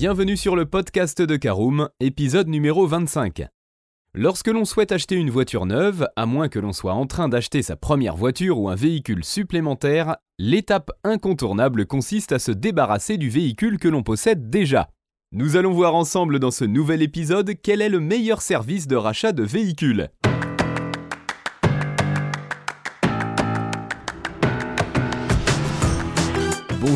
Bienvenue sur le podcast de Caroom, épisode numéro 25. Lorsque l'on souhaite acheter une voiture neuve, à moins que l'on soit en train d'acheter sa première voiture ou un véhicule supplémentaire, l'étape incontournable consiste à se débarrasser du véhicule que l'on possède déjà. Nous allons voir ensemble dans ce nouvel épisode quel est le meilleur service de rachat de véhicules.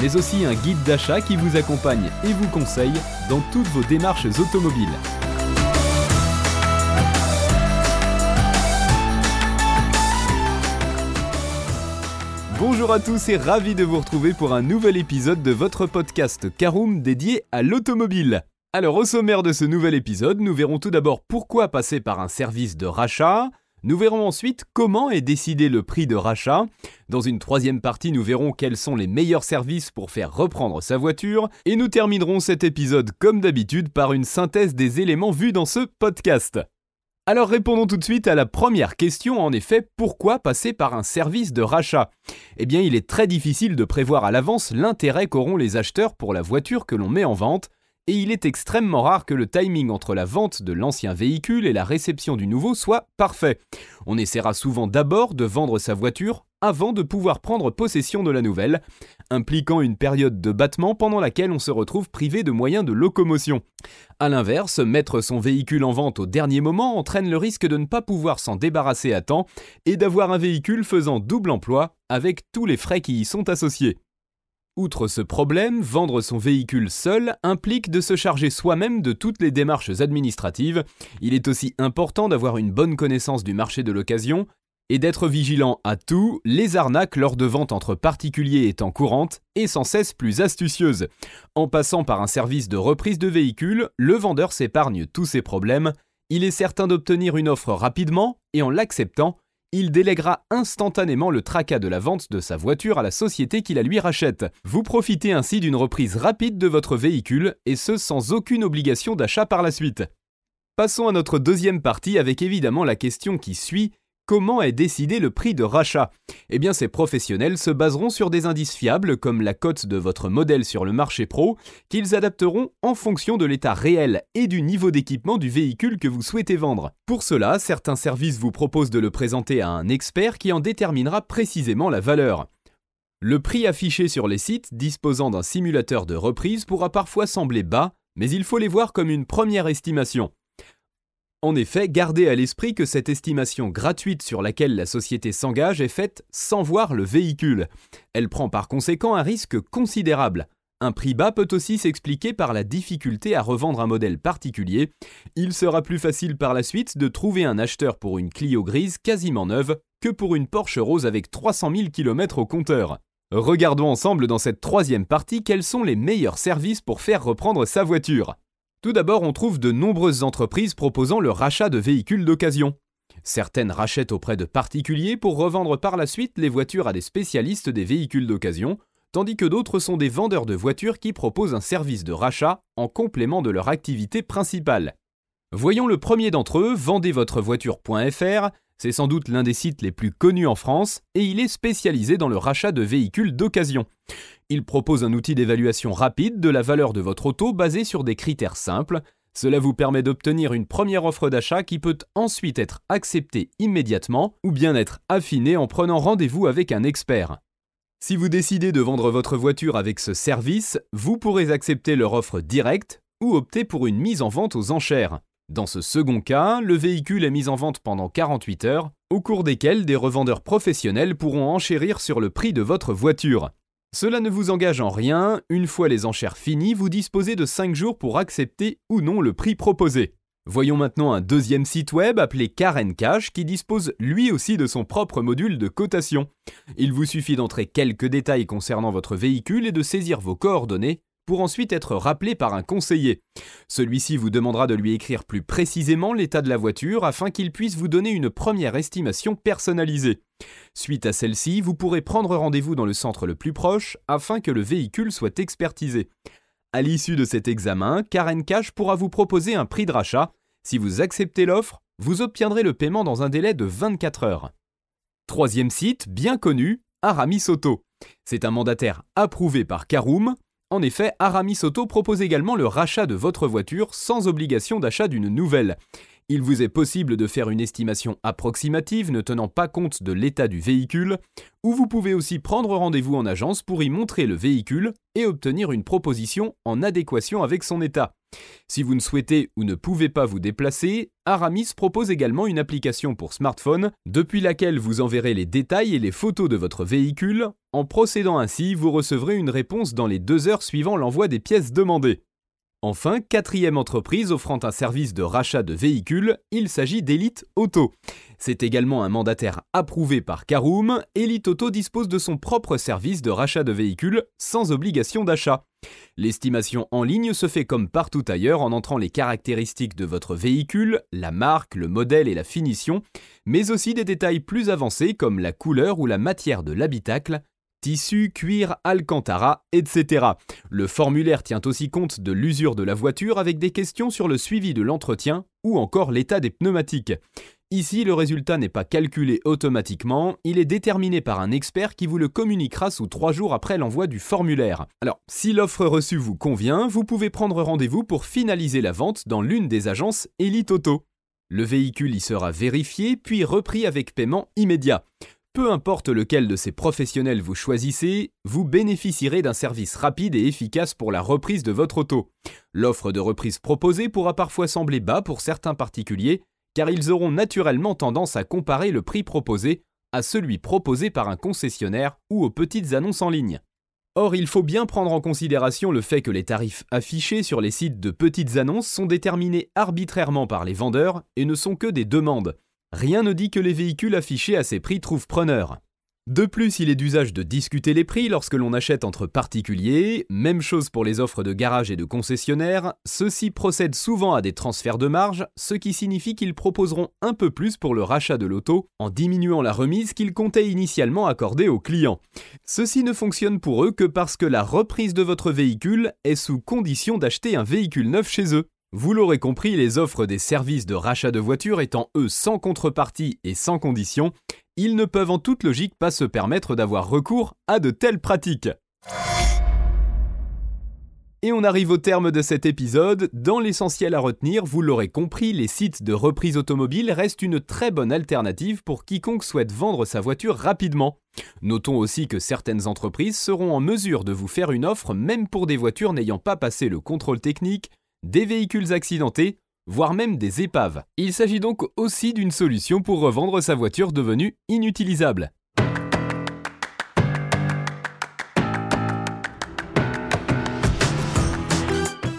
mais aussi un guide d'achat qui vous accompagne et vous conseille dans toutes vos démarches automobiles. Bonjour à tous et ravi de vous retrouver pour un nouvel épisode de votre podcast Caroom dédié à l'automobile. Alors au sommaire de ce nouvel épisode, nous verrons tout d'abord pourquoi passer par un service de rachat, nous verrons ensuite comment est décidé le prix de rachat. Dans une troisième partie, nous verrons quels sont les meilleurs services pour faire reprendre sa voiture. Et nous terminerons cet épisode comme d'habitude par une synthèse des éléments vus dans ce podcast. Alors répondons tout de suite à la première question, en effet, pourquoi passer par un service de rachat? Eh bien il est très difficile de prévoir à l'avance l'intérêt qu'auront les acheteurs pour la voiture que l'on met en vente, et il est extrêmement rare que le timing entre la vente de l'ancien véhicule et la réception du nouveau soit parfait. On essaiera souvent d'abord de vendre sa voiture avant de pouvoir prendre possession de la nouvelle, impliquant une période de battement pendant laquelle on se retrouve privé de moyens de locomotion. A l'inverse, mettre son véhicule en vente au dernier moment entraîne le risque de ne pas pouvoir s'en débarrasser à temps et d'avoir un véhicule faisant double emploi avec tous les frais qui y sont associés. Outre ce problème, vendre son véhicule seul implique de se charger soi-même de toutes les démarches administratives. Il est aussi important d'avoir une bonne connaissance du marché de l'occasion et d'être vigilant à tout, les arnaques lors de ventes entre particuliers étant courantes et sans cesse plus astucieuses. En passant par un service de reprise de véhicule, le vendeur s'épargne tous ces problèmes. Il est certain d'obtenir une offre rapidement et en l'acceptant, il déléguera instantanément le tracas de la vente de sa voiture à la société qui la lui rachète. Vous profitez ainsi d'une reprise rapide de votre véhicule, et ce sans aucune obligation d'achat par la suite. Passons à notre deuxième partie avec évidemment la question qui suit, Comment est décidé le prix de rachat Eh bien, ces professionnels se baseront sur des indices fiables comme la cote de votre modèle sur le marché pro, qu'ils adapteront en fonction de l'état réel et du niveau d'équipement du véhicule que vous souhaitez vendre. Pour cela, certains services vous proposent de le présenter à un expert qui en déterminera précisément la valeur. Le prix affiché sur les sites disposant d'un simulateur de reprise pourra parfois sembler bas, mais il faut les voir comme une première estimation. En effet, gardez à l'esprit que cette estimation gratuite sur laquelle la société s'engage est faite sans voir le véhicule. Elle prend par conséquent un risque considérable. Un prix bas peut aussi s'expliquer par la difficulté à revendre un modèle particulier. Il sera plus facile par la suite de trouver un acheteur pour une Clio grise quasiment neuve que pour une Porsche rose avec 300 000 km au compteur. Regardons ensemble dans cette troisième partie quels sont les meilleurs services pour faire reprendre sa voiture. Tout d'abord, on trouve de nombreuses entreprises proposant le rachat de véhicules d'occasion. Certaines rachètent auprès de particuliers pour revendre par la suite les voitures à des spécialistes des véhicules d'occasion, tandis que d'autres sont des vendeurs de voitures qui proposent un service de rachat en complément de leur activité principale. Voyons le premier d'entre eux, vendezvotrevoiture.fr, c'est sans doute l'un des sites les plus connus en France et il est spécialisé dans le rachat de véhicules d'occasion. Il propose un outil d'évaluation rapide de la valeur de votre auto basé sur des critères simples. Cela vous permet d'obtenir une première offre d'achat qui peut ensuite être acceptée immédiatement ou bien être affinée en prenant rendez-vous avec un expert. Si vous décidez de vendre votre voiture avec ce service, vous pourrez accepter leur offre directe ou opter pour une mise en vente aux enchères. Dans ce second cas, le véhicule est mis en vente pendant 48 heures, au cours desquelles des revendeurs professionnels pourront enchérir sur le prix de votre voiture. Cela ne vous engage en rien, une fois les enchères finies, vous disposez de 5 jours pour accepter ou non le prix proposé. Voyons maintenant un deuxième site web appelé Karen Cash qui dispose lui aussi de son propre module de cotation. Il vous suffit d'entrer quelques détails concernant votre véhicule et de saisir vos coordonnées pour ensuite être rappelé par un conseiller. Celui-ci vous demandera de lui écrire plus précisément l'état de la voiture afin qu'il puisse vous donner une première estimation personnalisée. Suite à celle-ci, vous pourrez prendre rendez-vous dans le centre le plus proche afin que le véhicule soit expertisé. À l'issue de cet examen, Karen Cash pourra vous proposer un prix de rachat. Si vous acceptez l'offre, vous obtiendrez le paiement dans un délai de 24 heures. Troisième site, bien connu, Aramis Auto. C'est un mandataire approuvé par Caroom. En effet, Aramis Auto propose également le rachat de votre voiture sans obligation d'achat d'une nouvelle. Il vous est possible de faire une estimation approximative ne tenant pas compte de l'état du véhicule, ou vous pouvez aussi prendre rendez-vous en agence pour y montrer le véhicule et obtenir une proposition en adéquation avec son état. Si vous ne souhaitez ou ne pouvez pas vous déplacer, Aramis propose également une application pour smartphone depuis laquelle vous enverrez les détails et les photos de votre véhicule. En procédant ainsi, vous recevrez une réponse dans les deux heures suivant l'envoi des pièces demandées. Enfin, quatrième entreprise offrant un service de rachat de véhicules, il s'agit d'Elite Auto. C'est également un mandataire approuvé par Caroom. Elite Auto dispose de son propre service de rachat de véhicules sans obligation d'achat. L'estimation en ligne se fait comme partout ailleurs en entrant les caractéristiques de votre véhicule, la marque, le modèle et la finition, mais aussi des détails plus avancés comme la couleur ou la matière de l'habitacle, tissu, cuir, alcantara, etc. Le formulaire tient aussi compte de l'usure de la voiture avec des questions sur le suivi de l'entretien ou encore l'état des pneumatiques. Ici, le résultat n'est pas calculé automatiquement, il est déterminé par un expert qui vous le communiquera sous trois jours après l'envoi du formulaire. Alors, si l'offre reçue vous convient, vous pouvez prendre rendez-vous pour finaliser la vente dans l'une des agences Elite Auto. Le véhicule y sera vérifié puis repris avec paiement immédiat. Peu importe lequel de ces professionnels vous choisissez, vous bénéficierez d'un service rapide et efficace pour la reprise de votre auto. L'offre de reprise proposée pourra parfois sembler bas pour certains particuliers, car ils auront naturellement tendance à comparer le prix proposé à celui proposé par un concessionnaire ou aux petites annonces en ligne. Or, il faut bien prendre en considération le fait que les tarifs affichés sur les sites de petites annonces sont déterminés arbitrairement par les vendeurs et ne sont que des demandes. Rien ne dit que les véhicules affichés à ces prix trouvent preneur. De plus, il est d'usage de discuter les prix lorsque l'on achète entre particuliers, même chose pour les offres de garage et de concessionnaires, ceux-ci procèdent souvent à des transferts de marge, ce qui signifie qu'ils proposeront un peu plus pour le rachat de l'auto en diminuant la remise qu'ils comptaient initialement accorder aux clients. Ceci ne fonctionne pour eux que parce que la reprise de votre véhicule est sous condition d'acheter un véhicule neuf chez eux. Vous l'aurez compris, les offres des services de rachat de voitures étant eux sans contrepartie et sans condition, ils ne peuvent en toute logique pas se permettre d'avoir recours à de telles pratiques. Et on arrive au terme de cet épisode. Dans l'essentiel à retenir, vous l'aurez compris, les sites de reprise automobile restent une très bonne alternative pour quiconque souhaite vendre sa voiture rapidement. Notons aussi que certaines entreprises seront en mesure de vous faire une offre même pour des voitures n'ayant pas passé le contrôle technique, des véhicules accidentés, voire même des épaves. Il s'agit donc aussi d'une solution pour revendre sa voiture devenue inutilisable.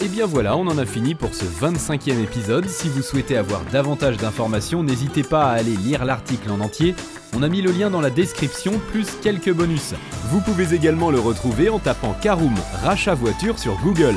Et bien voilà, on en a fini pour ce 25e épisode. Si vous souhaitez avoir davantage d'informations, n'hésitez pas à aller lire l'article en entier. On a mis le lien dans la description, plus quelques bonus. Vous pouvez également le retrouver en tapant Caroom rachat voiture sur Google.